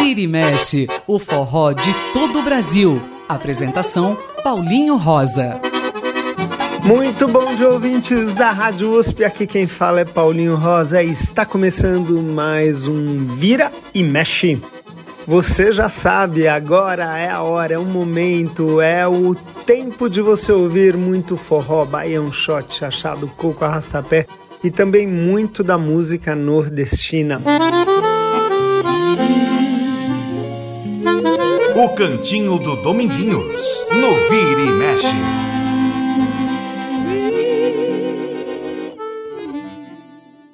Vira e mexe, o forró de todo o Brasil. Apresentação Paulinho Rosa. Muito bom dia, ouvintes da Rádio USP. Aqui quem fala é Paulinho Rosa e está começando mais um Vira e Mexe. Você já sabe, agora é a hora, é o momento, é o tempo de você ouvir muito forró, baião, shot, chachado, coco, arrastapé e também muito da música nordestina. O Cantinho do Dominguinhos, no Vira e Mexe.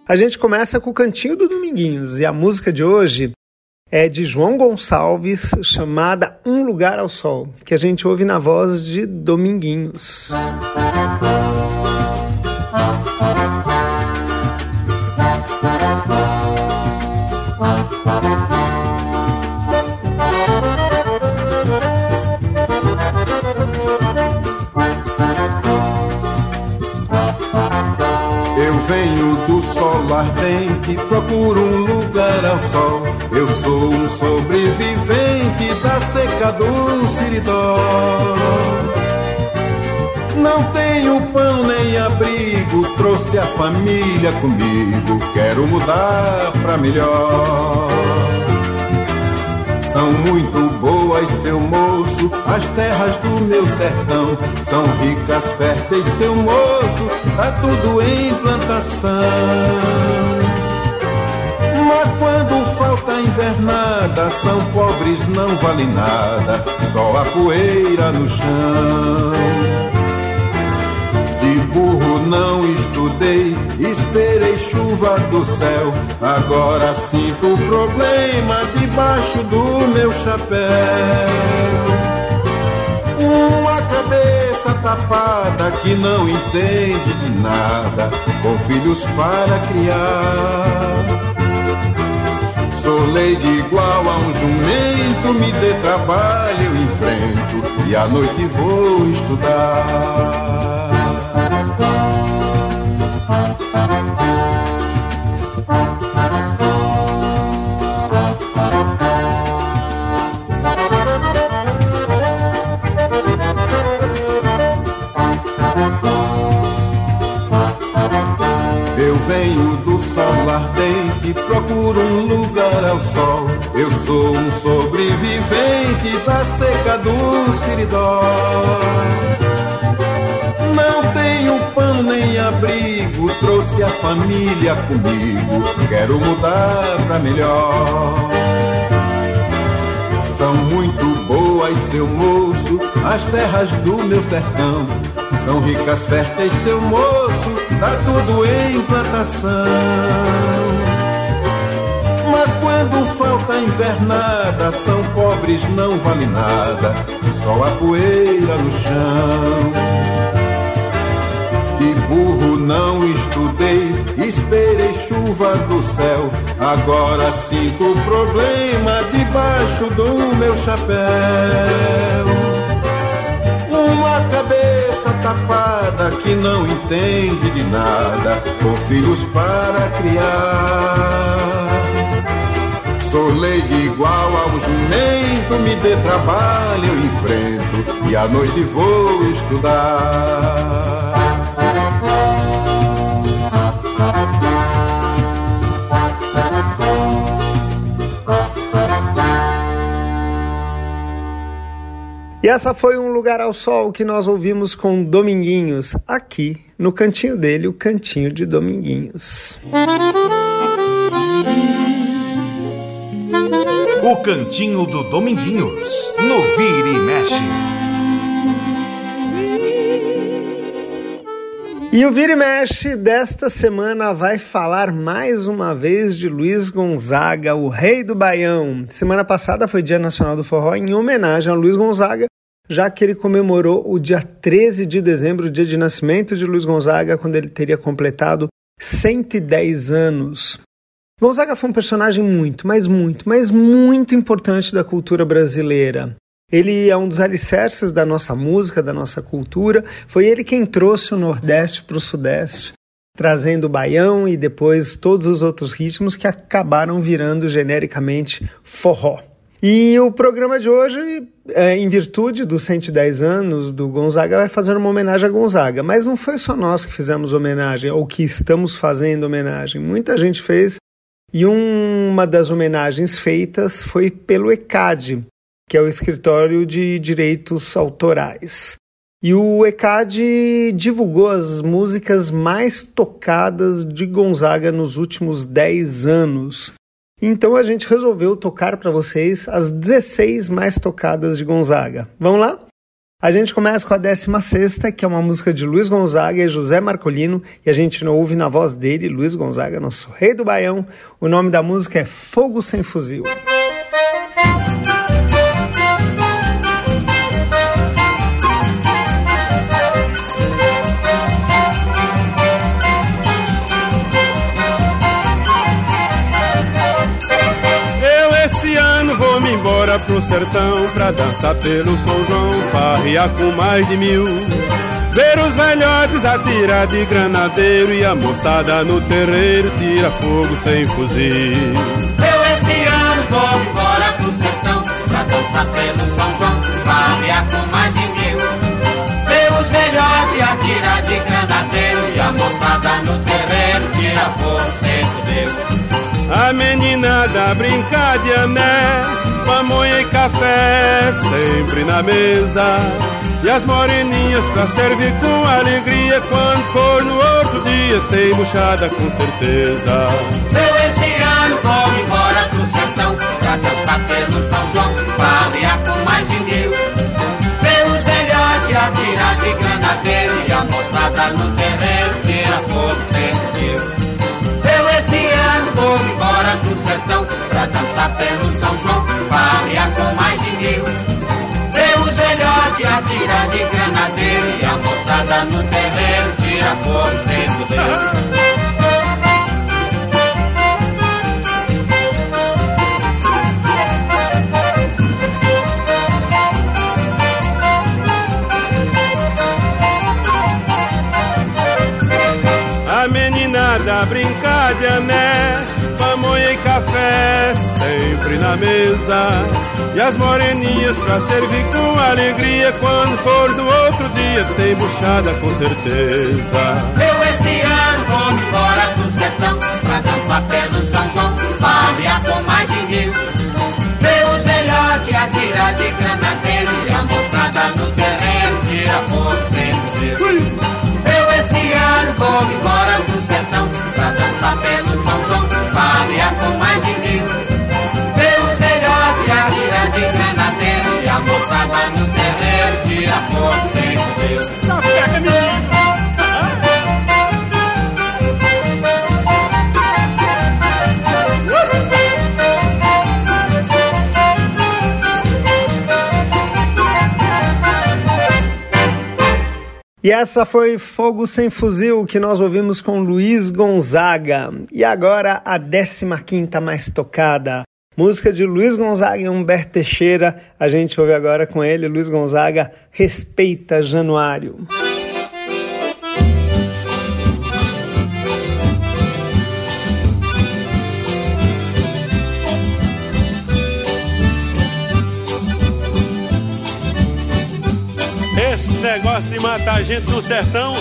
A gente começa com o Cantinho do Dominguinhos e a música de hoje é de João Gonçalves, chamada Um Lugar ao Sol, que a gente ouve na voz de Dominguinhos. Eu ardente, procuro um lugar ao sol. Eu sou um sobrevivente da seca do Siridó. Não tenho pão nem abrigo, trouxe a família comigo. Quero mudar pra melhor. São muito boas, seu moço, as terras do meu sertão. São ricas, férteis, seu moço, tá tudo em plantação. Mas quando falta invernada, são pobres, não vale nada, só a poeira no chão. Não estudei, esperei chuva do céu. Agora sinto o problema debaixo do meu chapéu. Uma cabeça tapada que não entende de nada, com filhos para criar. Sou leigo igual a um jumento, me dê trabalho, eu enfrento e à noite vou estudar. Eu venho do sol ardente, procuro um lugar ao sol. Eu sou um sobrevivente da seca do Siridó. Não tenho pão nem abrigo, trouxe a família comigo. Quero mudar pra melhor. São muito boas, seu moço, as terras do meu sertão. São ricas, férteis, seu moço, tá tudo em plantação. Mas quando falta invernada, são pobres, não vale nada, só a poeira no chão. Burro não estudei, esperei chuva do céu. Agora sinto o problema debaixo do meu chapéu. Uma cabeça tapada que não entende de nada, com filhos para criar. Sou leigo igual ao jumento, me dê trabalho, eu enfrento e à noite vou estudar. E essa foi um lugar ao sol que nós ouvimos com Dominguinhos, aqui no cantinho dele, o cantinho de Dominguinhos. O Cantinho do Dominguinhos, no Vira e Mexe. E o Vira e Mexe desta semana vai falar mais uma vez de Luiz Gonzaga, o rei do Baião. Semana passada foi Dia Nacional do Forró em homenagem a Luiz Gonzaga, já que ele comemorou o dia 13 de dezembro, o dia de nascimento de Luiz Gonzaga, quando ele teria completado 110 anos. Gonzaga foi um personagem muito, mas muito, mas muito importante da cultura brasileira. Ele é um dos alicerces da nossa música, da nossa cultura. Foi ele quem trouxe o Nordeste para o Sudeste. trazendo o baião e depois todos os outros ritmos que acabaram virando genericamente forró. E o programa de hoje, é, em virtude dos 110 anos do Gonzaga, vai fazer uma homenagem a Gonzaga. Mas não foi só nós que fizemos homenagem, ou que estamos fazendo homenagem. Muita gente fez. E uma das homenagens feitas foi pelo ECAD, que é o Escritório de Direitos Autorais. E o ECAD divulgou as músicas mais tocadas de Gonzaga nos últimos 10 anos. Então a gente resolveu tocar para vocês as 16 mais tocadas de Gonzaga. Vamos lá? A gente começa com a 16, que é uma música de Luiz Gonzaga e José Marcolino, e a gente ouve na voz dele, Luiz Gonzaga, nosso rei do Baião. O nome da música é Fogo Sem Fuzil. Sertão pra dançar pelo São João, farrear com mais de mil. Ver os velhotes atirar de granadeiro e a moçada no terreiro tira fogo sem fuzil. Eu esse ano vou embora pro sertão pra dançar pelo São João, farrear com mais de mil. Ver os velhotes atirar de granadeiro e a moçada no terreiro tira fogo sem fuzil. A meninada brincar de ané, pamonha e café sempre na mesa. E as moreninhas pra servir com alegria Quando for no outro dia tem buchada com certeza. Eu esse ano vou embora pro sertão Pra dançar pelo São João Farrear com mais de mil Ver os velhotes atirar de granadeiro E a moçada no terreiro tira fogo sem vou embora do sertão pra dançar pelo São João, farrear com mais de mil. Vê os velhotes atirar de granadeiro e a moçada no terreiro tira fogo sem poder. De ané pamonha e café sempre na mesa. E as moreninhas pra servir com alegria. Quando for do outro dia, tem buchada com certeza. Eu esse ano vou embora do sertão pra dançar pelo São João. Farrear com mais de mil. Ver os velhotes atirar de granadeiro e a moçada no terreno tira fogo sem Eu esse ano vou embora do sertão pra dançar pelo São João farrear com mais de mil. Vê os melhores a vira de granadeiro e a moçada no terreiro tira fogo sem Deus. E essa foi Fogo Sem Fuzil que nós ouvimos com Luiz Gonzaga. E agora a 15 mais tocada. Música de Luiz Gonzaga e Humberto Teixeira. A gente ouve agora com ele, Luiz Gonzaga, Respeita Januário. Negócio de matar gente no sertão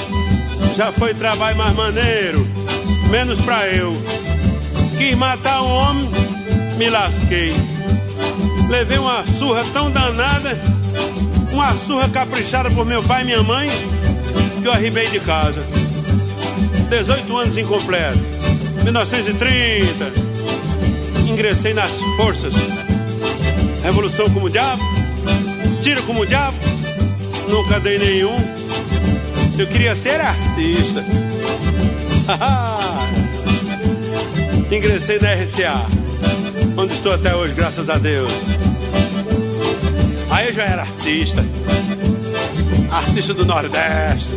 já foi trabalho mais maneiro, menos pra eu. Quis matar um homem, me lasquei. Levei uma surra tão danada, uma surra caprichada por meu pai e minha mãe, que eu arribei de casa. 18 anos incompleto, 1930. Ingressei nas forças. Revolução como diabo, tiro como diabo, nunca dei nenhum. Eu queria ser artista. Ingressei na RCA, onde estou até hoje, graças a Deus. Aí eu já era artista. Artista do Nordeste,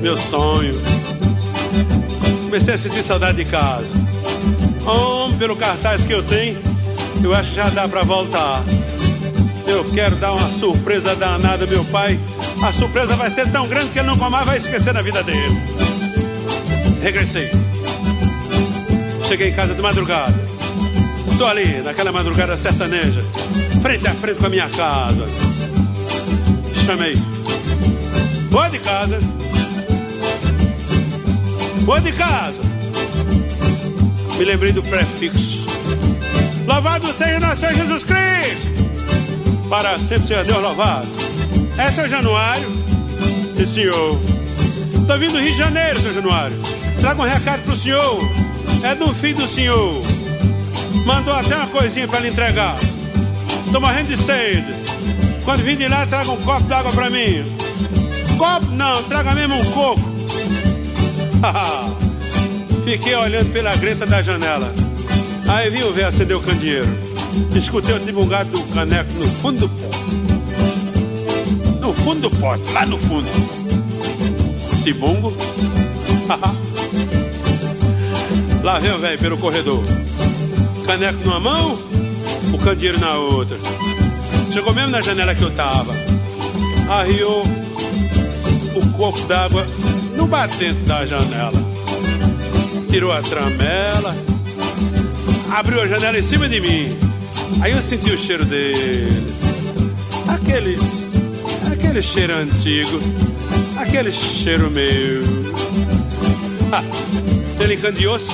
meu sonho. Comecei a sentir saudade de casa. Homem, pelo cartaz que eu tenho, eu acho que já dá pra voltar. Eu quero dar uma surpresa danada, meu pai. A surpresa vai ser tão grande que ele nunca mais vai esquecer na vida dele. regressei. Cheguei em casa de madrugada. Tô ali, naquela madrugada sertaneja, frente a frente com a minha casa. Chamei. Boa de casa. Boa de casa. Me lembrei do prefixo. Louvado seja nosso Senhor Jesus Cristo. Para sempre seja Deus louvado. É seu Januário? Sim, senhor. Tô vindo do Rio de Janeiro, seu Januário. Traga um recado pro senhor. É do filho do senhor. Mandou até uma coisinha para lhe entregar. Tô morrendo de sede. Quando vim de lá, traga um copo d'água pra mim. Copo não, traga mesmo um coco. Fiquei olhando pela greta da janela. Aí vi o velho acender o candeeiro. Escutei o tibungado do caneco no fundo do pote. Fundo do pote, lá no fundo. Tibungo. lá vem o velho pelo corredor. Caneco numa mão, o candeeiro na outra. Chegou mesmo na janela que eu tava. Arriou o copo d'água no batente da janela. Tirou a tramela, abriu a janela em cima de mim. Aí eu senti o cheiro dele. Aquele. Aquele cheiro antigo. Aquele cheiro meu. Ah, ele candeou-se,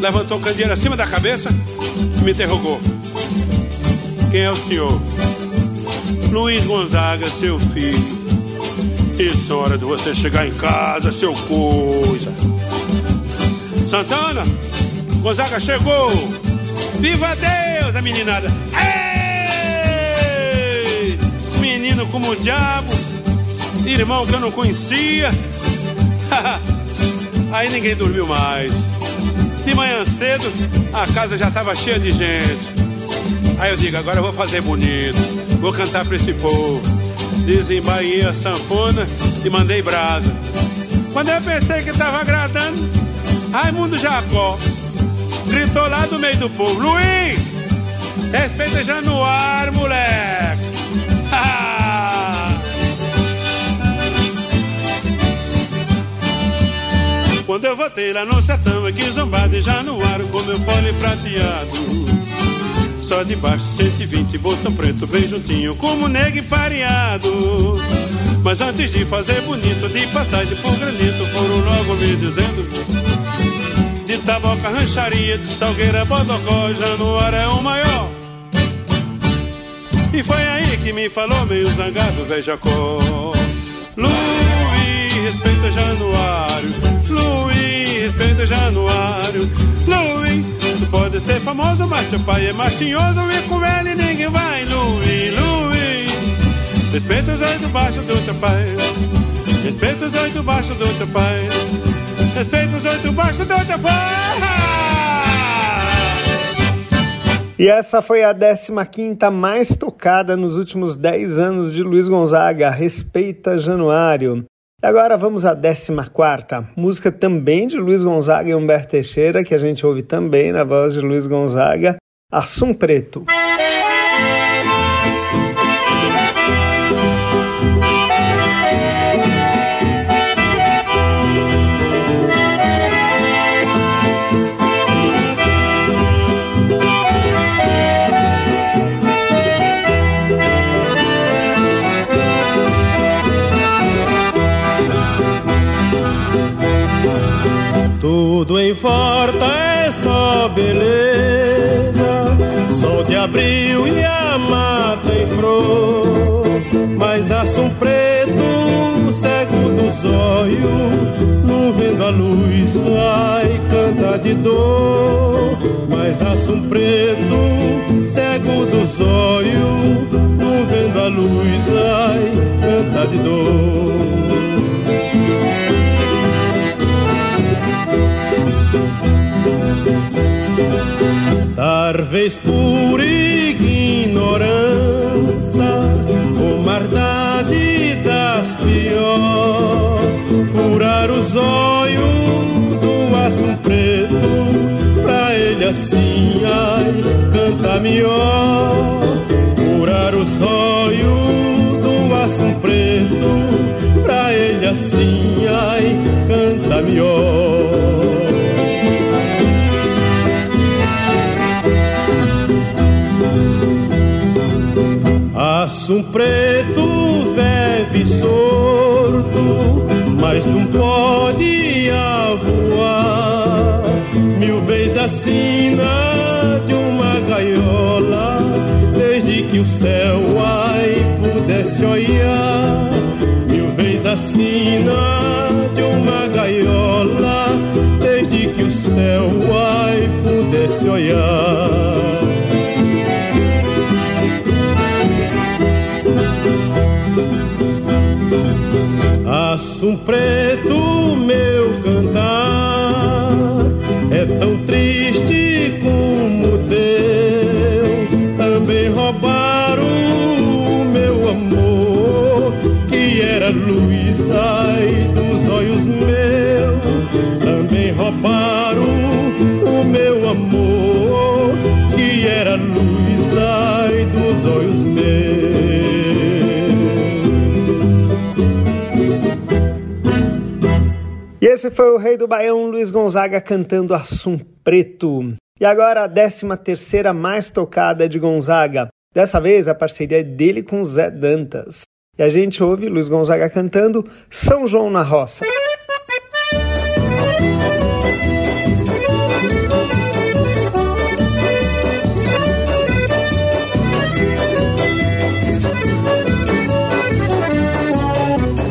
levantou o candeeiro acima da cabeça e me interrogou. Quem é o senhor? Luiz Gonzaga, seu filho. Isso é hora de você chegar em casa, seu coisa. Santana, Gonzaga chegou. Viva Deus, a meninada. Ei! Como o diabo. Irmão que eu não conhecia. Aí ninguém dormiu mais. De manhã cedo, a casa já estava cheia de gente. Aí eu digo, agora eu vou fazer bonito. Vou cantar pra esse povo desembainhei a sanfona e mandei brasa. Quando eu pensei que tava agradando, Raimundo Jacó gritou lá do meio do povo: Luiz, respeita Januário, moleque. Quando eu voltei lá no sertão, aqui zombado de Januário, com meu fole prateado. Só de baixo 120, botão preto bem juntinho, como negro pareado. Mas antes de fazer bonito, de passagem por granito, foram logo me dizendo: De taboca, rancharia, de salgueira, bodocó, Januário é o maior. E foi aí que me falou meio zangado, velho Jacó. Luiz, respeita Januário. Luiz, respeita Januário. Luiz, Tu pode ser famoso, mas teu pai é mastinhoso e com ele ninguém vai, Luiz, Luiz. Respeita os oito baixos do teu pai. Respeita os oito baixos do teu pai. Respeita os oito baixos do teu pai. E essa foi a 15 mais tocada nos últimos 10 anos de Luiz Gonzaga, Respeita Januário. Agora vamos à 14, música também de Luiz Gonzaga e Humberto Teixeira, que a gente ouve também na voz de Luiz Gonzaga, Assum Preto. De dor. Mas assum preto, cego dos olhos, não vendo a luz, sai, canta de dor. Talvez por ignorância Olha assim, ai, canta melhor Furar o sóio do aço preto Pra ele assim, ai, canta melhor Aço preto vive sorto, mas não pode voar. Mil vezes assina de uma gaiola, desde que o céu ai pudesse olhar. Mil vezes assina de uma gaiola, desde que o céu ai pudesse olhar. Foi o rei do Baião, Luiz Gonzaga, cantando Assum Preto. E agora a 13 terceira mais tocada de Gonzaga. Dessa vez a parceria é dele com Zé Dantas. E a gente ouve Luiz Gonzaga cantando São João na Roça.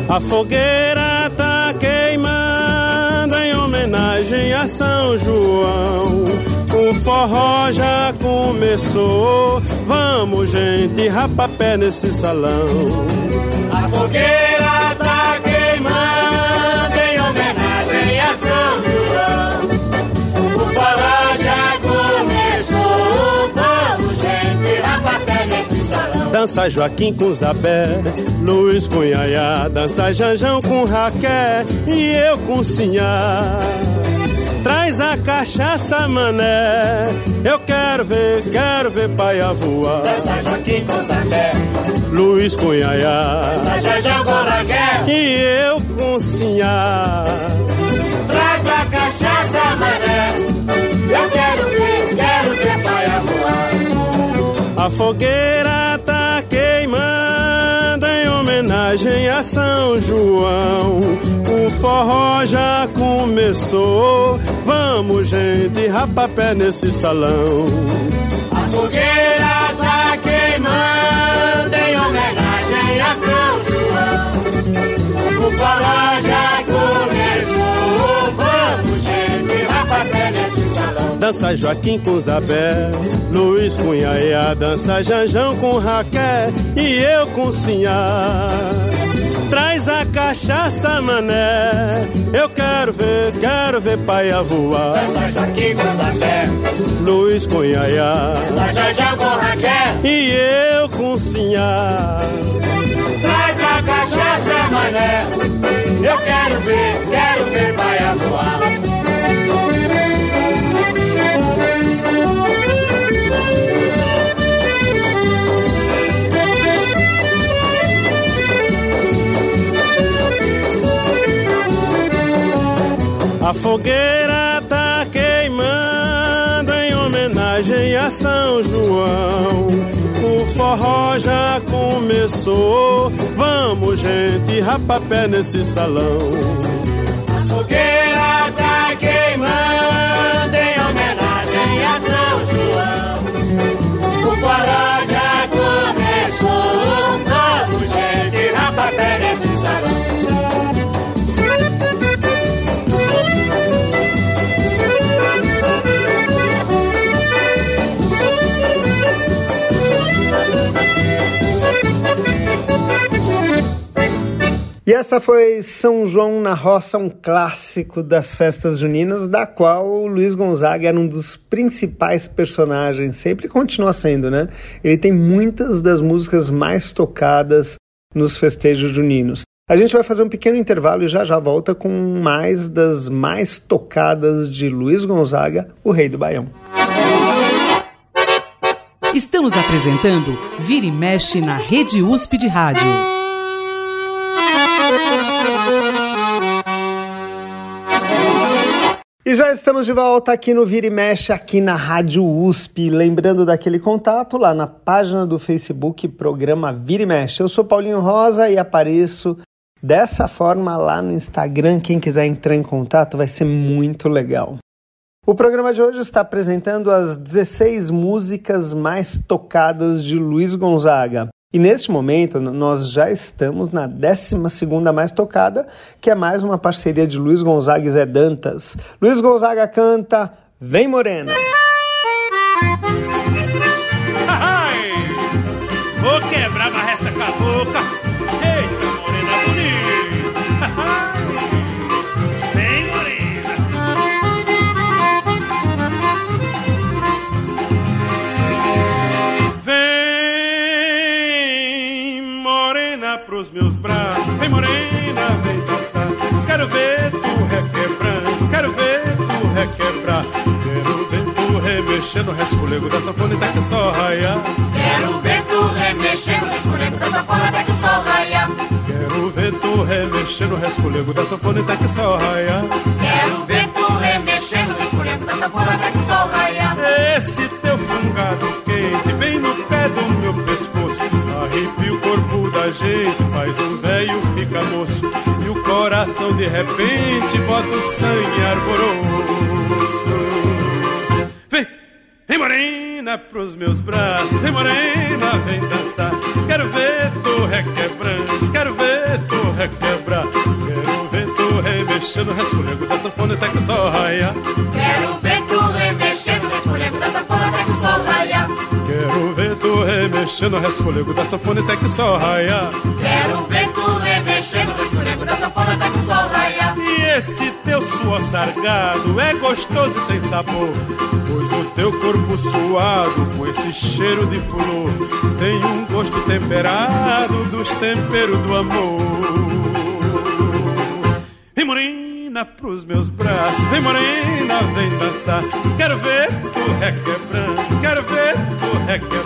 A fogueira São João. O forró já começou. Vamos, gente, rapapé nesse salão. A fogueira tá queimando em homenagem a São João. O forró já começou. Vamos, gente, rapapé nesse salão. Dança Joaquim com Zabé, Luiz com Yaya, dança Janjão com Raquel e eu com Sinhá. Traz a cachaça, mané. Eu quero ver, quero ver paia voar. Dança Joaquim com Zambé, Luiz Yaya dança Raquel. e eu com Sinhá. Traz a cachaça, mané. Eu quero ver, quero ver paia voar. A fogueira tá queimando homenagem a São João. O forró já começou. Vamos, gente, rapapé nesse salão. A fogueira tá queimando em homenagem a São João. O forró Dança Joaquim com Zabé, Luiz com Yaya, dança Janjão com Raquel e eu com Sinhá. Traz a cachaça, mané. Eu quero ver, quero ver paia voar. Dança Joaquim com Zambé, Luiz com Yaya dança Jajão com Raquel. e eu com Sinhá. Traz a cachaça, mané. Eu quero ver, quero ver paia voar. A fogueira tá queimando em homenagem a São João. O forró já começou. Vamos, gente, rapapé nesse salão. Fogueira tá queimando em homenagem a São João. O forró já começou. Vamos, gente, rapapé nesse salão. E essa foi São João na Roça, um clássico das festas juninas, da qual o Luiz Gonzaga era um dos principais personagens, sempre continua sendo, né? Ele tem muitas das músicas mais tocadas nos festejos juninos. A gente vai fazer um pequeno intervalo e já já volta com mais das mais tocadas de Luiz Gonzaga, o Rei do Baião. Estamos apresentando Vira e Mexe na Rede USP de Rádio. E já estamos de volta aqui no Vira e Mexe, aqui na Rádio USP. Lembrando daquele contato lá na página do Facebook, programa Vira e Mexe. Eu sou Paulinho Rosa e apareço dessa forma lá no Instagram. Quem quiser entrar em contato vai ser muito legal. O programa de hoje está apresentando as 16 músicas mais tocadas de Luiz Gonzaga. E neste momento nós já estamos na 12 mais tocada, que é mais uma parceria de Luiz Gonzaga e Zé Dantas. Luiz Gonzaga canta Vem Morena. Remexendo o resfolego da sanfona até que o sol raia. Quero ver tu remexendo o resfolego da sanfona até que o sol raia. Quero ver tu remexendo o resfolego da sanfona até que o sol raia. Quero ver tu remexendo o resfolego da sanfona que o sol raia. Faz um velho fica moço e o coração de repente bota o sangue arboroso. Vem morena pros meus braços, vem morena, vem dançar. Quero ver tu requebrando, quero ver tu requebrar. Quero ver tu remexendo, resfolego da sanfona até que sol raia. Quero ver tu remexendo, resfolego da sanfona até que o sol raia. Quero ver tu remexendo, resfolego da sanfona até que o sol raia. E esse teu suor sargado é gostoso e tem sabor. Pois o teu corpo suado com esse cheiro de flor tem um gosto temperado dos temperos do amor. Vem morena pros meus braços, vem morena, vem dançar. Quero ver tu requebrando, quero ver tu requebrar.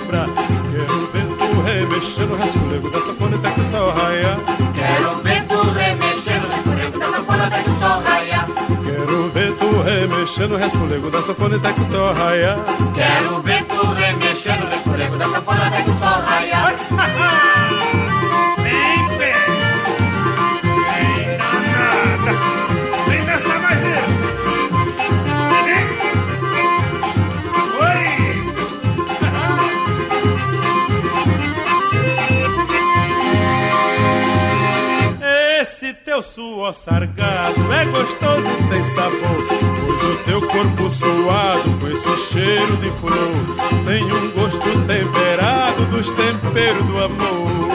Remexendo o resfolego da sanfona até que o sol raia. Quero ver tu remexendo o resfolego da sanfona até que o sol raia. Quero ver tu remexendo o resfolego da sanfona até que o sol raia. Quero ver tu remexendo o resfolego da sanfona até que o sol raia. sargado é gostoso e tem sabor. Pois o teu corpo suado com esse cheiro de flor tem um gosto temperado dos temperos do amor.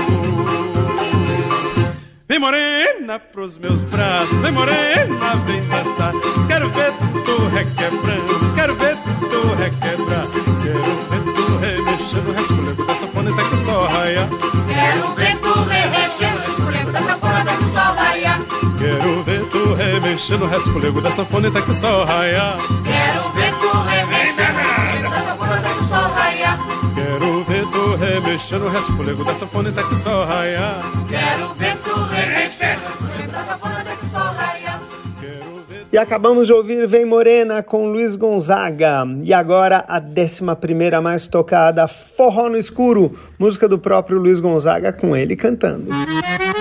Vem morena pros meus braços, vem morena, vem dançar. Quero ver tu requebrando, quero ver tu requebrar. Quero ver tu remexendo resfolego da sanfona até que o raia. Quero ver tu remexendo o resfolego da sanfona que o sol raia. Quero ver tu remexendo da sanfona até que o sol raia. Quero ver tu remexendo o resfolego da sanfona até que o sol raia. Quero ver tu remexendo o resfolego da sanfona até que o sol raia. Quero ver E acabamos de ouvir Vem Morena com Luiz Gonzaga. E agora a 11 mais tocada, Forró no Escuro, música do próprio Luiz Gonzaga com ele cantando. O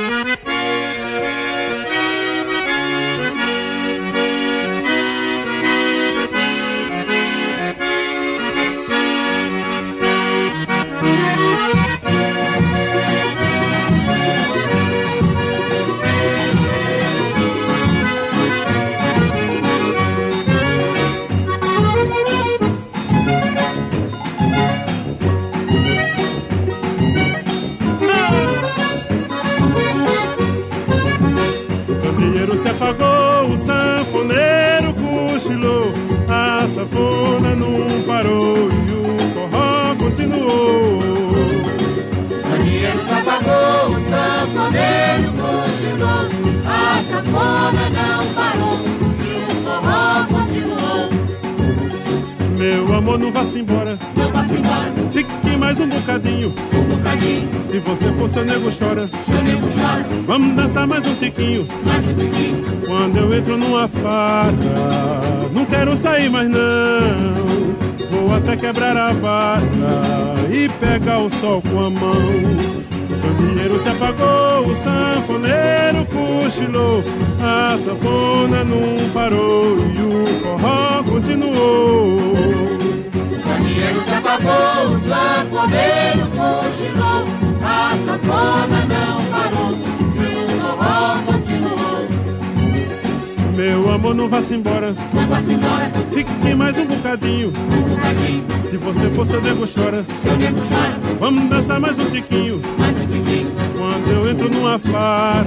amor, não vá-se embora. Não vá-se embora. Fique mais um bocadinho. Um bocadinho. Se você for, seu nego chora. Seu nego chora. Vamos dançar mais um tiquinho. Mais um tiquinho. Quando eu entro numa farra,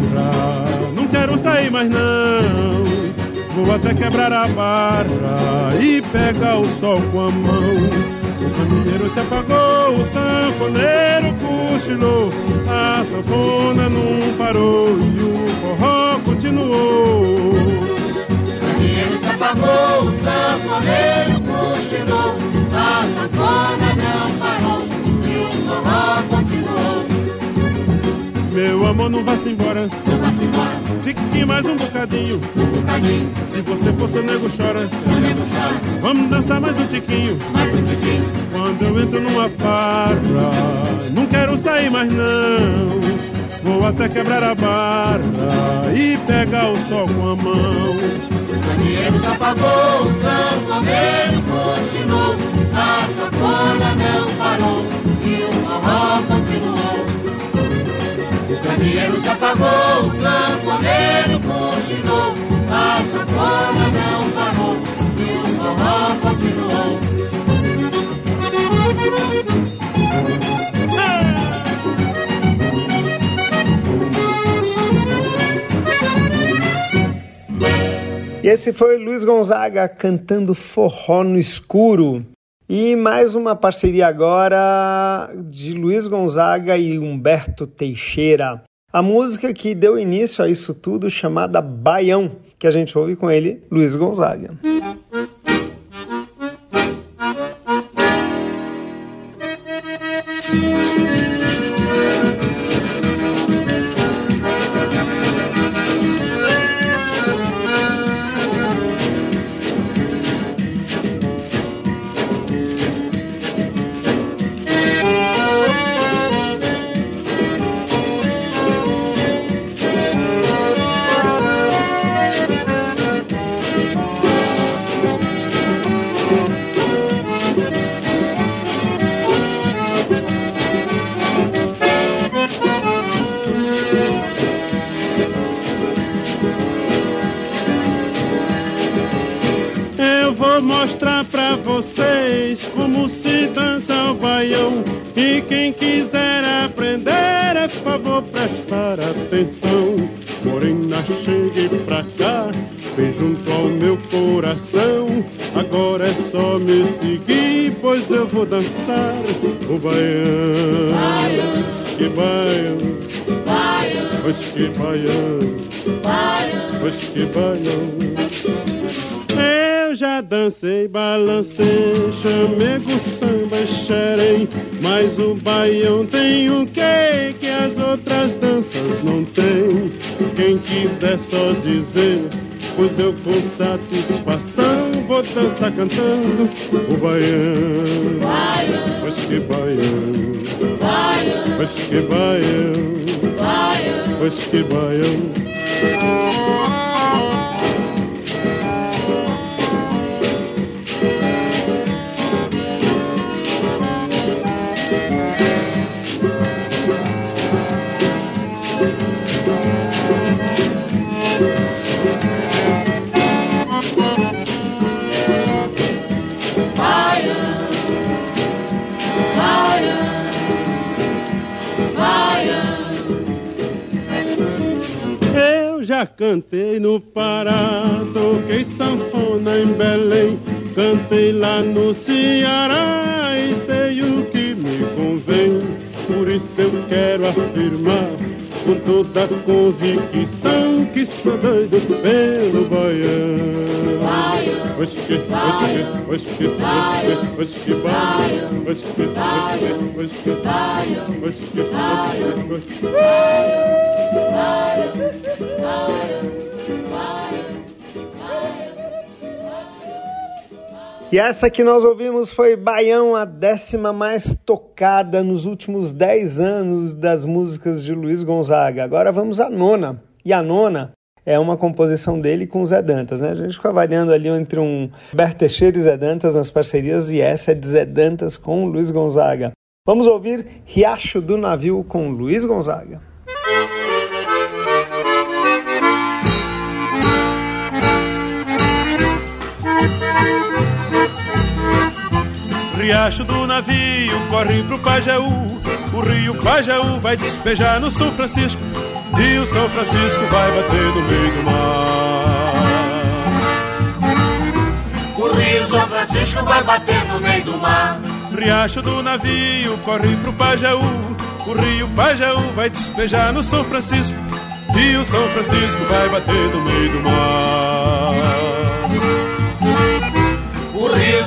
não quero sair mais não. Vou até quebrar a barra e pegar o sol com a mão. O caminheiro se apagou, o sanfoneiro cochilou, a sanfona não parou e o forró continuou. Apagou, o sanfoneiro cochilou, a sanfona não parou e o forró continuou. Meu amor, não vá-se embora. Não vá-se embora. Fique mais um bocadinho. Um bocadinho. Se você for, seu nego chora. Seu nego chora. Vamos dançar mais um tiquinho. Mais um tiquinho. Quando eu entro numa farra, não quero sair mais não. Vou até quebrar a barra e pegar o sol com a mão. O candeeiro se apagou, o sanfoneiro continuou, a sanfona não parou e o forró continuou. O candeeiro se apagou, o sanfoneiro continuou, a sanfona não parou e o forró continuou. Esse foi Luiz Gonzaga cantando Forró no Escuro. E mais uma parceria agora de Luiz Gonzaga e Humberto Teixeira. A música que deu início a isso tudo, chamada Baião, que a gente ouve com ele, Luiz Gonzaga. Balancei, chamego, samba, xerém Mas o baião tem o que que as outras danças não têm Quem quiser só dizer, pois eu com satisfação Vou dançar cantando o baião, baião. Pois que baião, baião. Pois que baião, baião. Pois que baião E essa que nós ouvimos foi Baião, a décima mais tocada nos últimos 10 anos das músicas de Luiz Gonzaga. Agora vamos à nona. E a nona é uma composição dele com o Zé Dantas, né? A gente ficou avaliando ali entre um Berto Teixeira e Zé Dantas nas parcerias e essa é de Zé Dantas com Luiz Gonzaga. Vamos ouvir Riacho do Navio com Luiz Gonzaga. Riacho do navio corre pro Pajeú, o rio Pajeú vai despejar no São Francisco e o São Francisco vai bater no meio do mar. O rio São Francisco vai bater no meio do mar. Riacho do navio corre pro Pajeú, o rio Pajeú vai despejar no São Francisco e o São Francisco vai bater no meio do mar.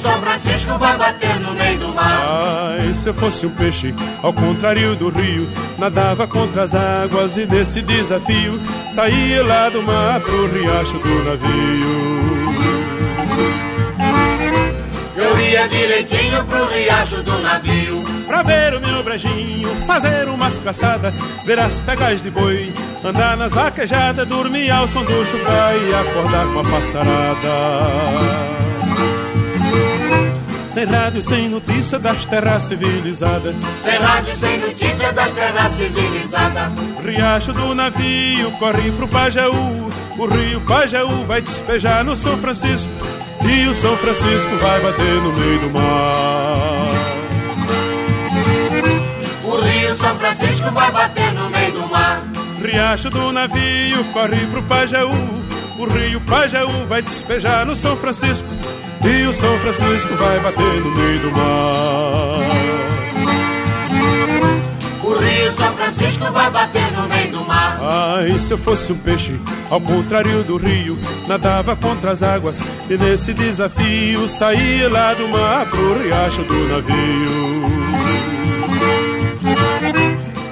São Francisco vai bater no meio do mar. Ai, se eu fosse um peixe, ao contrário do rio, nadava contra as águas e nesse desafio saía lá do mar pro riacho do navio. Eu ia direitinho pro riacho do navio. Pra ver o meu brejinho, fazer umas caçadas, ver as pegas de boi, andar nas vaquejadas, dormir ao som do chucai e acordar com a passarada. Sem rádio, sem notícia das terras civilizadas. Sem rádio, sem notícia das terras civilizadas. Riacho do navio corre pro Pajeú. O rio Pajeú vai despejar no São Francisco. E o São Francisco vai bater no meio do mar. O rio São Francisco vai bater no meio do mar. Riacho do navio corre pro Pajeú. O rio Pajeú vai despejar no São Francisco. E o São Francisco vai bater no meio do mar. O rio São Francisco vai bater no meio do mar. Ai, se eu fosse um peixe, ao contrário do rio, nadava contra as águas e nesse desafio saía lá do mar pro riacho do navio.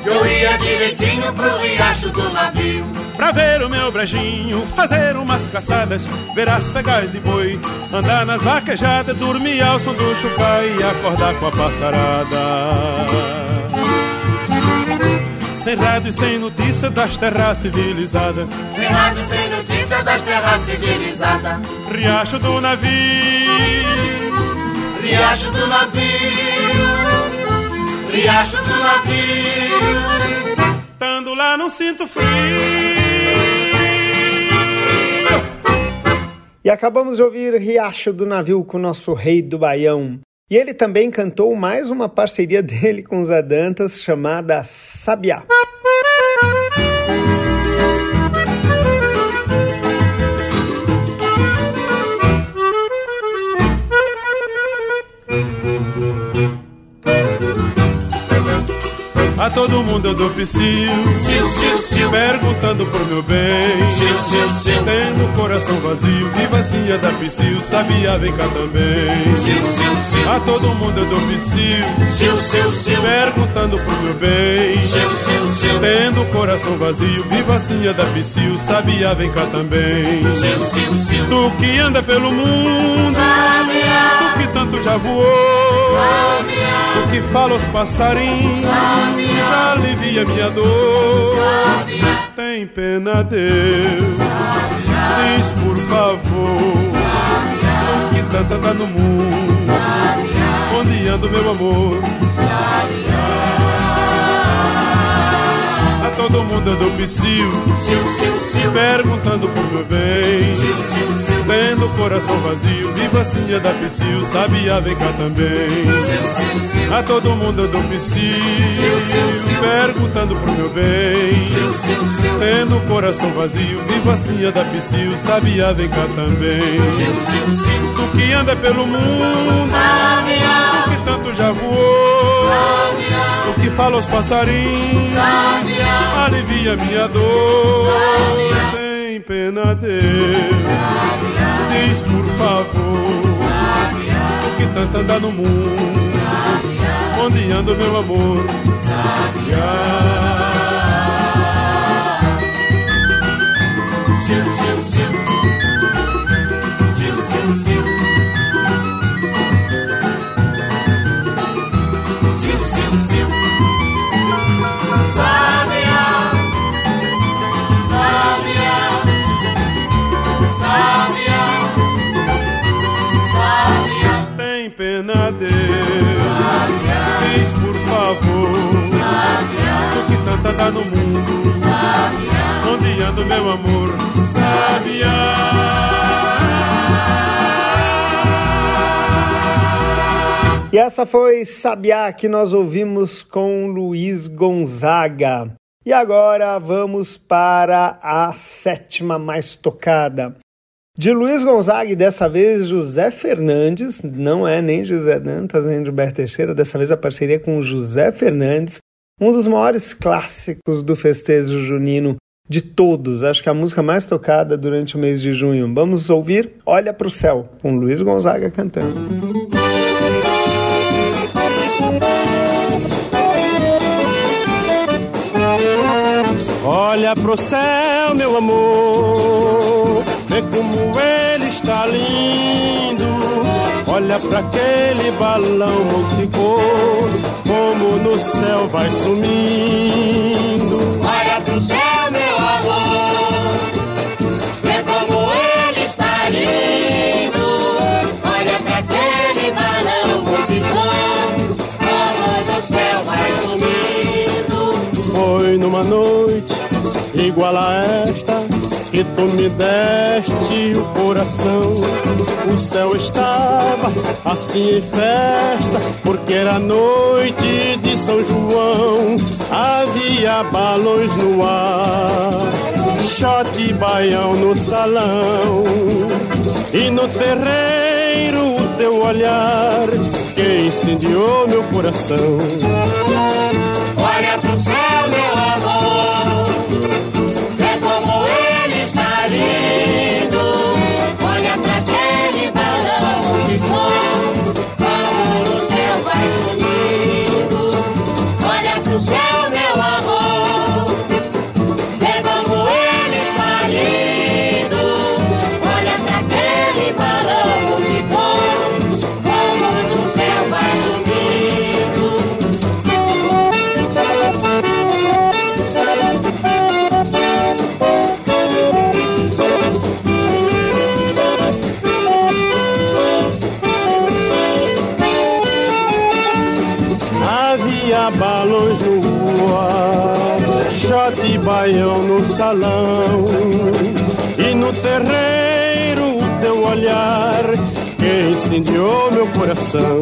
Eu ia direitinho pro riacho do navio. Pra ver o meu brejinho, fazer umas caçadas, ver as pegais de boi, andar nas vaquejadas, dormir ao som do chupai e acordar com a passarada. Sem rádio e sem notícia das terras civilizadas. Sem rádio, sem notícia das terras civilizadas. Riacho do navio, Riacho do navio. Riacho do navio. Tando lá não sinto frio. E acabamos de ouvir Riacho do Navio com o nosso rei do Baião. E ele também cantou mais uma parceria dele com Zé Dantas chamada Sabiá. A todo mundo eu dou psiu, perguntando por meu bem. Sil, sil, sil. Tendo o coração vazio, vivacinha da psiu, sabia, vem cá também. Sil, sil, sil. A todo mundo eu dou psiu, perguntando por meu bem. Sil, sil, sil. Tendo o coração vazio, vivacinha da psiu, sabia, vem cá também. Sil, sil, sil. Tu que anda pelo mundo, Sabiá. tu que tanto já voou, Sabiá. tu que fala aos passarinhos, já alivia minha dor. Tem pena, Deus, diz por favor, tu que tanto anda no mundo, onde anda meu amor? A todo mundo eu dou psiu, perguntando por meu bem. Sil, sil, sil. Tendo o coração vazio, vivacinha da psiu, sabia, vem cá também. A todo mundo eu dou psiu, perguntando pro meu bem. Tendo o coração vazio, vivacinha da psiu, sabia, vem cá também. Tu que anda pelo mundo, Sabiá. tu que tanto já voou, Sabiá. tu que fala aos passarinhos, Sabiá. Alivia minha dor. Tem Tem pena Deus, diz por favor, o que tanto anda no mundo, onde anda meu amor? Sabiá. no mundo. Sabiá. Onde anda meu amor? Sabiá. E essa foi Sabiá que nós ouvimos com Luiz Gonzaga. E agora vamos para a sétima mais tocada. De Luiz Gonzaga e dessa vez José Fernandes, não é nem José Dantas nem Gilberto Teixeira, dessa vez a parceria com José Fernandes, um dos maiores clássicos do festejo junino de todos, acho que a música mais tocada durante o mês de junho. Vamos ouvir Olha para o Céu, com Luiz Gonzaga cantando. Olha pro céu, meu amor, vê como ele está lindo. Olha para aquele balão multicor, como no céu vai sumindo. Olha pro céu, meu amor, vê como ele está lindo. Olha para aquele balão multicor, como no céu vai sumindo. Foi numa noite igual a esta tu me deste o coração. O céu estava assim em festa, porque era noite de São João. Havia balões no ar, shot baião no salão. E no terreiro o teu olhar que incendiou meu coração. Olha pro céu, incendiou meu coração.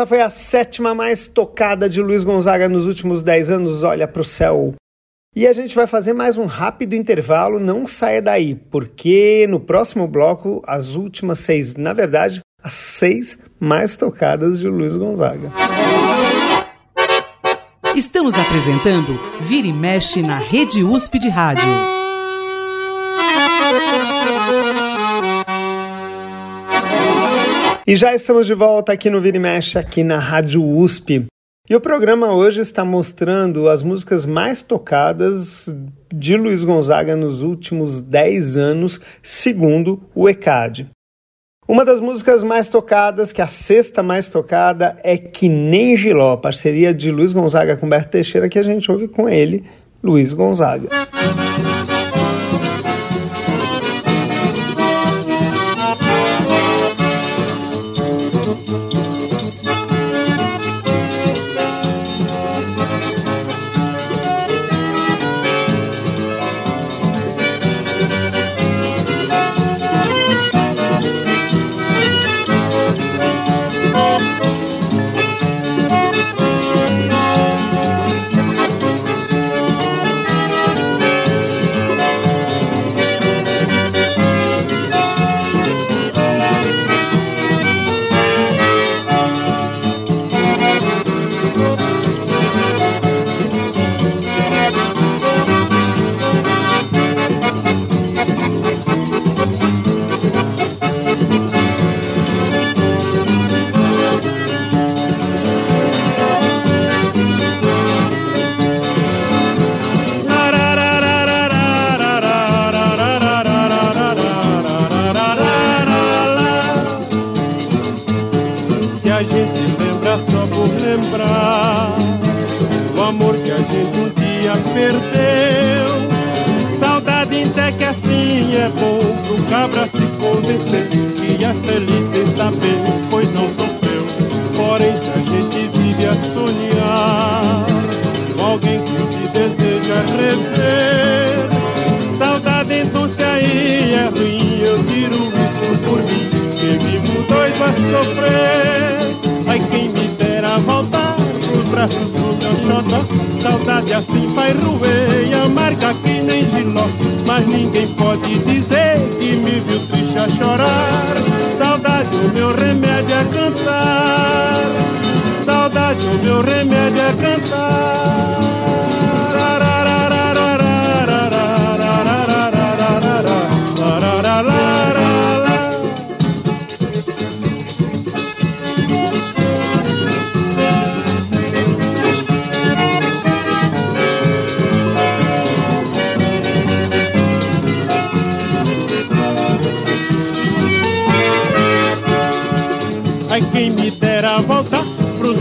Essa foi a sétima mais tocada de Luiz Gonzaga nos últimos 10 anos. Olha para o céu. E a gente vai fazer mais um rápido intervalo. Não saia daí, porque no próximo bloco, as últimas seis, na verdade, as seis mais tocadas de Luiz Gonzaga. Estamos apresentando Vira e Mexe na Rede USP de Rádio. E já estamos de volta aqui no Vira e Mexe, aqui na Rádio USP. E o programa hoje está mostrando as músicas mais tocadas de Luiz Gonzaga nos últimos 10 anos, segundo o ECAD. Uma das músicas mais tocadas, que é a sexta mais tocada, é Que Nem Giló, parceria de Luiz Gonzaga com Berto Teixeira, que a gente ouve com ele, Luiz Gonzaga.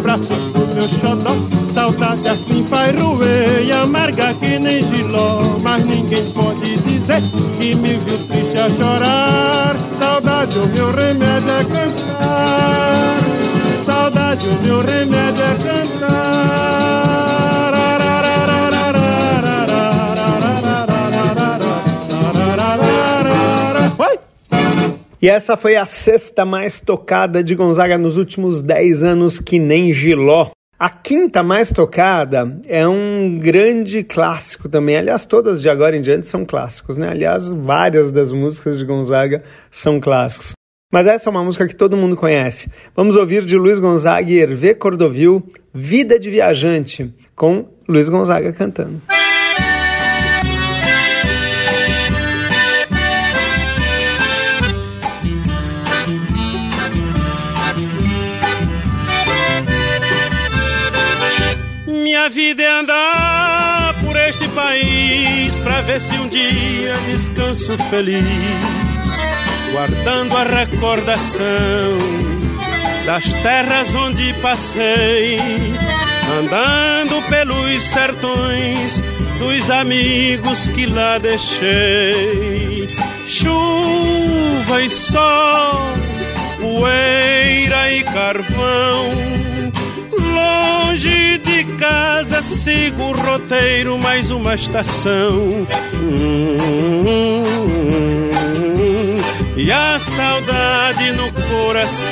Braços do meu xodó. Saudade assim vai roer e amarga que nem giló. Mas ninguém pode dizer que me viu triste a chorar. Saudade o meu remédio é cantar. Saudade o meu remédio E essa foi a sexta mais tocada de Gonzaga nos últimos 10 anos, que nem Giló. A quinta mais tocada é um grande clássico também. Aliás, todas de agora em diante são clássicos, né? Aliás, várias das músicas de Gonzaga são clássicos. Mas essa é uma música que todo mundo conhece. Vamos ouvir de Luiz Gonzaga e Hervé Cordovil, Vida de Viajante, com Luiz Gonzaga cantando. Minha vida é andar por este país pra ver se um dia descanso feliz, guardando a recordação das terras onde passei, andando pelos sertões dos amigos que lá deixei. Chuva e sol, poeira e carvão longe de casa, sigo o roteiro, mais uma estação. e a saudade no coração.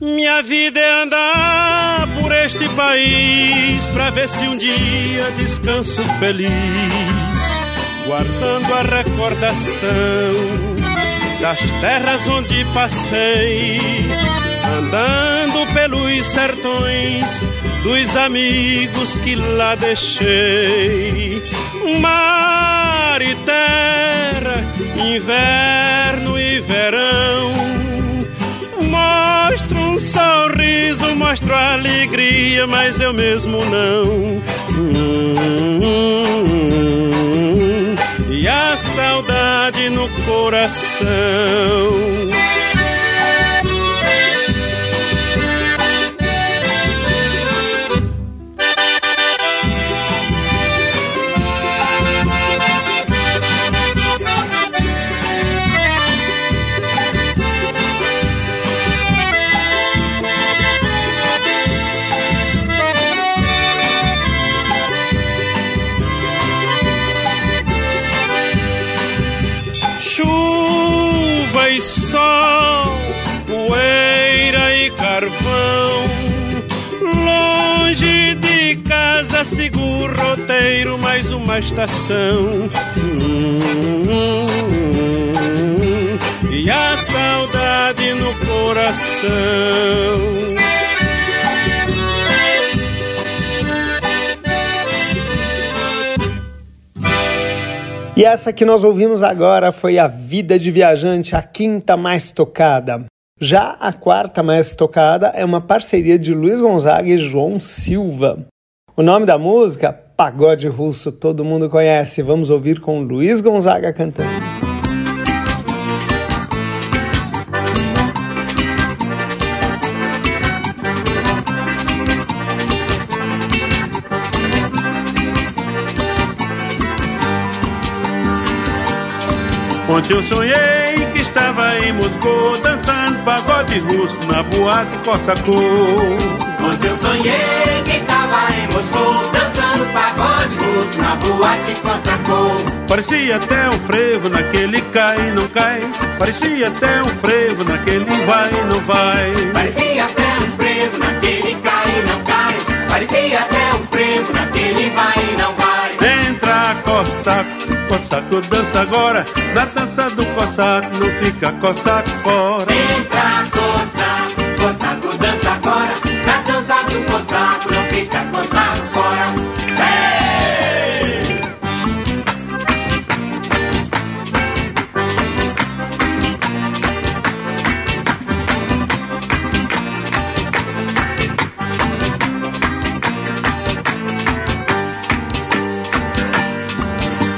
Minha vida é andar por este país pra ver se um dia descanso feliz guardando a recordação das terras onde passei, andando pelos sertões dos amigos que lá deixei. Mar e terra, inverno e verão. Mostro um sorriso, mostro alegria, mas eu mesmo não. Hum, hum, hum e a saudade no coração. Estação. e a saudade no coração. E essa que nós ouvimos agora foi A Vida de Viajante, a quinta mais tocada. Já a quarta mais tocada é uma parceria de Luiz Gonzaga e João Silva. O nome da música, pagode russo todo mundo conhece. Vamos ouvir com Luiz Gonzaga cantando. Ontem eu sonhei que estava em Moscou dançando pagode russo na boate Cossacô. Ontem eu sonhei que estava em Moscou dançando pagode russo na boate Cossacô. Parecia até um frevo naquele cai e não cai. Parecia até um frevo naquele vai e não vai. Parecia até um frevo naquele cai e não cai. Parecia até um frevo naquele vai e não vai. Entra, cossaco, cossaco dança agora. Na dança do cossaco não fica cossaco fora. Entra, cossaco,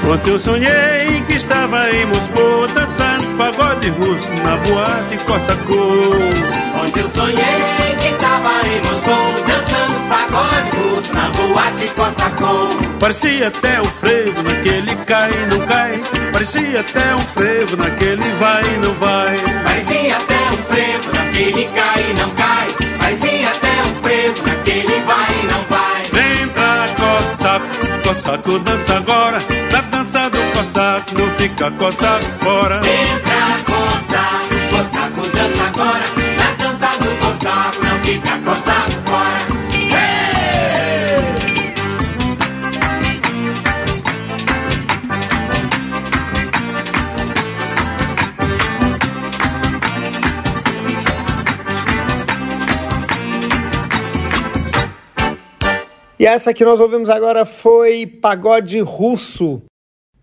Ontem eu sonhei que estava em Moscou dançando pagode russo na boate Cossacô. Ontem eu sonhei que estava em Moscou dançando pagode russo na boate Cossacô. Parecia até um frevo naquele cai e não cai. Parecia até um frevo naquele vai e não vai. Parecia até um frevo naquele cai e não cai. Parecia até um frevo naquele vai e não vai. Vem pra cossaco, cossaco dança agora. Fica cossaco fora. Entra cossaco, cossaco dança agora. Na dança do cossaco não fica cossaco fora. E essa que nós ouvimos agora foi Pagode Russo,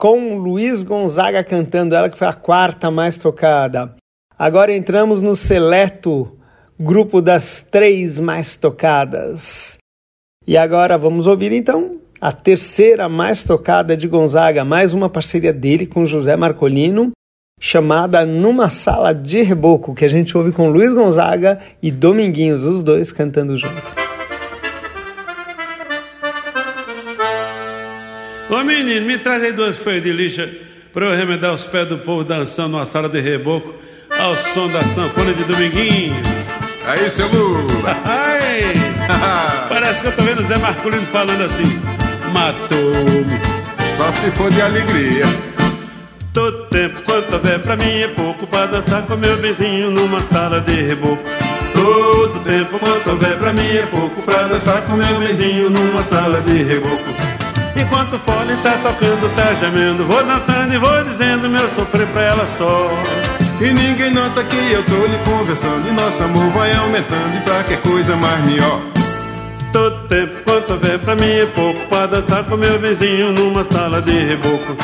com Luiz Gonzaga cantando ela, que foi a quarta mais tocada. Agora entramos no seleto grupo das três mais tocadas. E agora vamos ouvir então a terceira mais tocada de Gonzaga, mais uma parceria dele com José Marcolino, chamada Numa Sala de Reboco, que a gente ouve com Luiz Gonzaga e Dominguinhos, os dois cantando junto. Ô menino, me traz aí duas folhas de lixa pra eu remedar os pés do povo dançando numa sala de reboco ao som da sanfona de Dominguinho. Aí, seu Lula. Parece que eu tô vendo o Zé Marculino falando assim: matou-me. Só se for de alegria. Todo tempo quanto houver pra mim é pouco pra dançar com meu vizinho numa sala de reboco. Todo tempo quanto houver pra mim é pouco pra dançar com meu vizinho numa sala de reboco. Enquanto o fole tá tocando, tá gemendo, vou dançando e vou dizendo meu sofrer pra ela só. E ninguém nota que eu tô lhe conversando. E nosso amor vai aumentando. E pra que coisa mais melhor? Todo tempo quanto houver pra mim é pouco pra dançar com meu vizinho numa sala de reboco.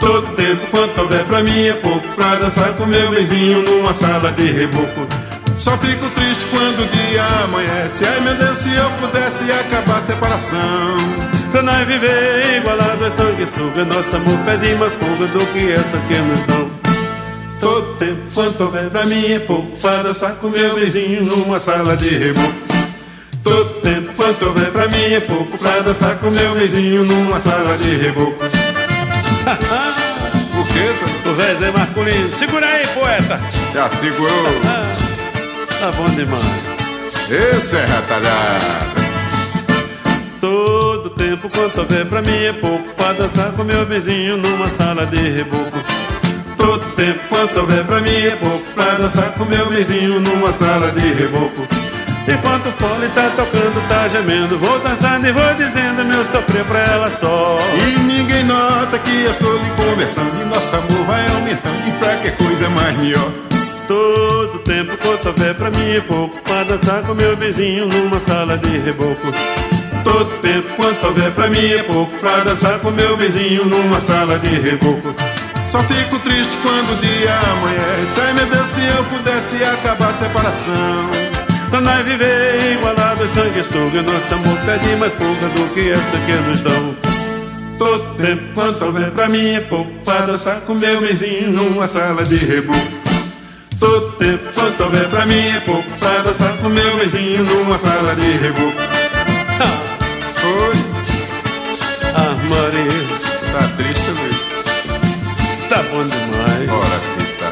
Todo tempo quanto houver pra mim é pouco pra dançar com meu vizinho numa sala de reboco. Só fico triste quando o dia amanhece. Ai meu Deus, se eu pudesse acabar a separação. Pra nós viver igualado é sanguessuga Nosso amor pede mais fuga do que essa que nos dão Todo tempo quanto houver pra mim é pouco. Pra dançar com meu vizinho numa sala de reboco Todo tempo quanto houver pra mim é pouco. Pra dançar com meu vizinho numa sala de reboco O que, senhor? O Zé Marculino Segura aí, poeta. Já segurou. Tá bom demais Esse é retalhado. Todo tempo quanto houver pra mim é pouco Pra dançar com meu vizinho numa sala de reboco Todo tempo quanto houver pra mim é pouco Pra dançar com meu vizinho numa sala de reboco Enquanto o fole tá tocando, tá gemendo Vou dançando e vou dizendo meu sofrer pra ela só E ninguém nota que eu estou lhe conversando. E nosso amor vai aumentando. E pra que coisa mais melhor? Todo tempo quanto houver pra mim é pouco Pra dançar com meu vizinho numa sala de reboco. Todo tempo quanto houver pra mim é pouco Pra dançar com meu vizinho numa sala de reboco. Só fico triste quando o dia amanhece. Ai meu Deus, se eu pudesse acabar a separação. Pra nós viver igualados, sanguessuga Nosso amor pede mais fuga do que essa que nos dão. Todo tempo quanto houver pra mim é pouco Pra dançar com meu vizinho numa sala de reboco Todo tempo, quando houver pra mim é pouco Pra dançar com meu vizinho numa sala de reboco ah. Foi Ah, Maria Tá triste, Luiz? Tá bom demais Ora sim, tá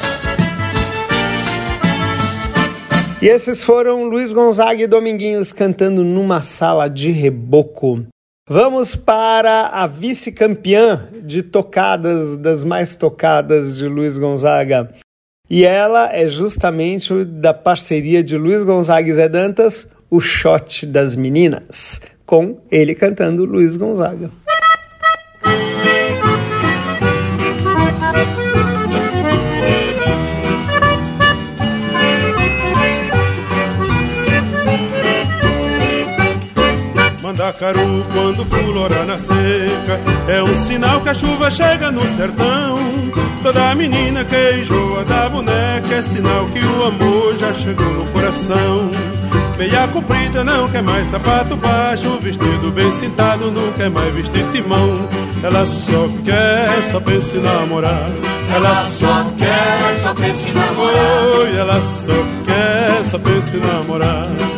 E esses foram Luiz Gonzaga e Dominguinhos cantando numa sala de reboco. Vamos para a vice-campeã de tocadas, das mais tocadas de Luiz Gonzaga. E ela é justamente da parceria de Luiz Gonzaga e Zé Dantas, o Shot das Meninas, com ele cantando Luiz Gonzaga. Mandacaru quando fulora na seca É um sinal que a chuva chega no sertão. Toda menina que enjoa da boneca É sinal que o amor já chegou no coração. Meia comprida não quer mais sapato baixo Vestido bem cintado não quer mais vestir timão. Ela só quer, só pensa em namorar. Ela só quer, só pensa em namorar. Oi, ela só quer, só pensa em namorar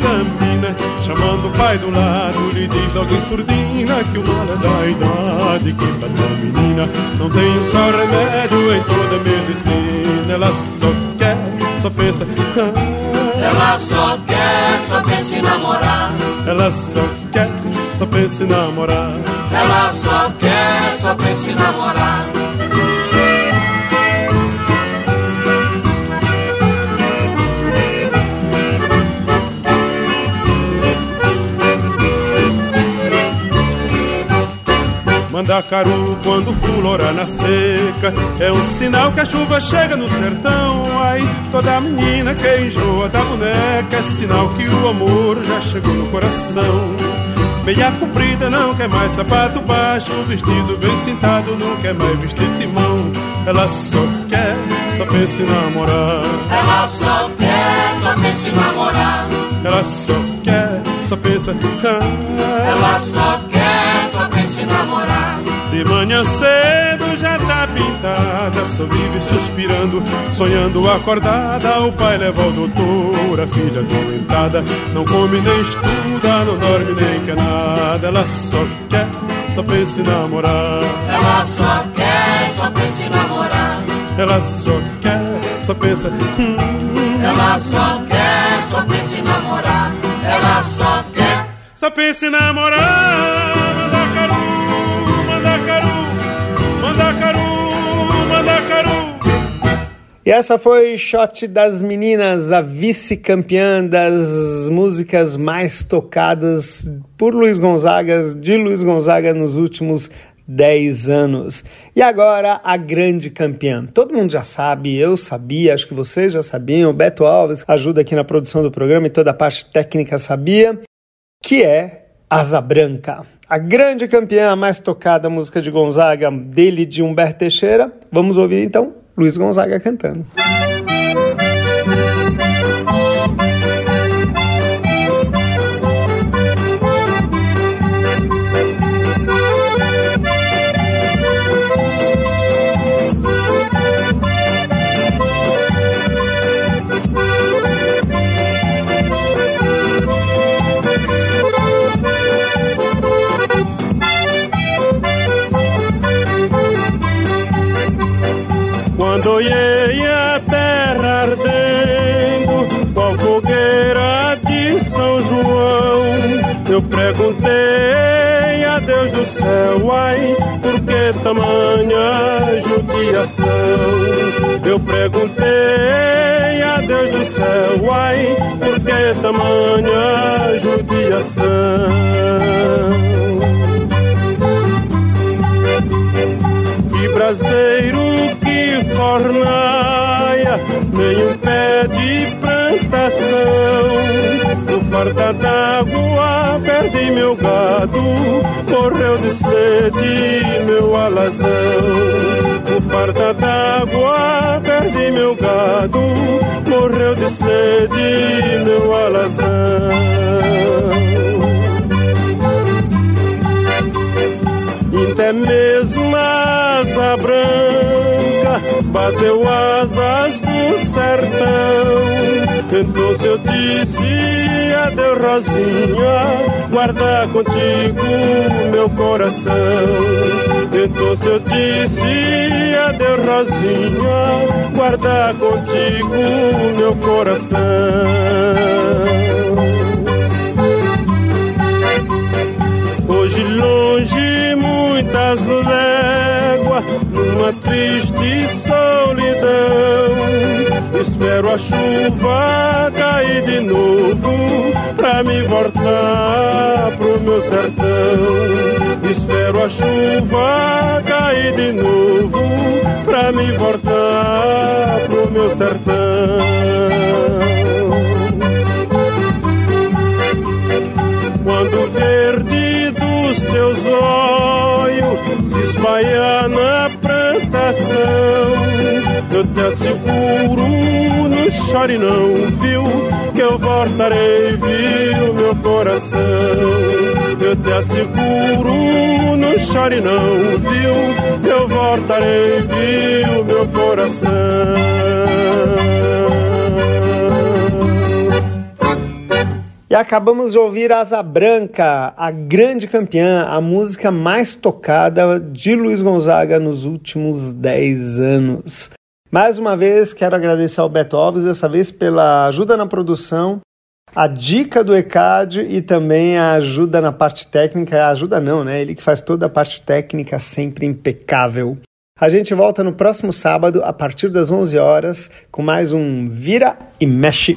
examina Chamando o pai do lado, lhe diz logo em surdina Que o mal é da idade, que pra tua menina Não tem um só remédio em toda a medicina Ela só quer, só pensa ah, Ela só quer, só pensa em namorar. Ela só quer, só pensa em namorar. Ela só quer, só pensa em namorar Mandacaru quando fulora na seca. É um sinal que a chuva chega no sertão. Ai, toda menina que enjoa da boneca É sinal que o amor já chegou no coração. Meia comprida não quer mais sapato baixo Vestido bem cintado não quer mais vestir timão. Ela só quer, só pensa em namorar. Ela só quer, só pensa em namorar. Ela só quer, só pensa ah, Ela só namorar. De manhã cedo já tá pintada Só vive suspirando, sonhando acordada O pai leva o doutor, a filha doentada Não come nem estuda, não dorme nem quer nada Ela só quer, só pensa em namorar. Ela só quer, só pensa em namorar. Ela só quer, só pensa hum, Ela só quer, só pensa em namorar. Ela só quer Só pensa em namorar E essa foi Shot das Meninas, a vice-campeã das músicas mais tocadas por Luiz Gonzaga, de Luiz Gonzaga nos últimos 10 anos. E agora a grande campeã. Todo mundo já sabe, eu sabia, acho que vocês já sabiam, o Beto Alves ajuda aqui na produção do programa e toda a parte técnica sabia, que é Asa Branca. A grande campeã, a mais tocada música de Gonzaga, dele de Humberto Teixeira. Vamos ouvir então Luiz Gonzaga cantando. Judiação? Eu perguntei a Deus do céu, ai, por que tamanha judiação? Que braseiro, que fornaia, nem um pé de plantação. Farta d'água perdi meu gado, morreu de sede meu alazão. Farta d'água, perdi meu gado, morreu de sede meu alazão. Até mesmo asa branca bateu asas sertão. Então se eu disse adeus Rosinha, guarda contigo meu coração. Então se eu disse adeus Rosinha, guarda contigo meu coração. Hoje longe muitas léguas, numa triste solidão. Espero a chuva cair de novo, pra me voltar pro meu sertão. Espero a chuva cair de novo, pra me voltar pro meu sertão. Teus olhos se espalhar na plantação, eu te asseguro, não chore não, viu? Que eu voltarei, viu, meu coração. Eu te asseguro, não chore não, viu? Que eu voltarei, viu, meu coração. E acabamos de ouvir Asa Branca, a grande campeã, a música mais tocada de Luiz Gonzaga nos últimos 10 anos. Mais uma vez, quero agradecer ao Beto Alves, dessa vez pela ajuda na produção, a dica do ECAD e também a ajuda na parte técnica. A ajuda não, né? Ele que faz toda a parte técnica sempre impecável. A gente volta no próximo sábado, a partir das 11 horas, com mais um Vira e Mexe.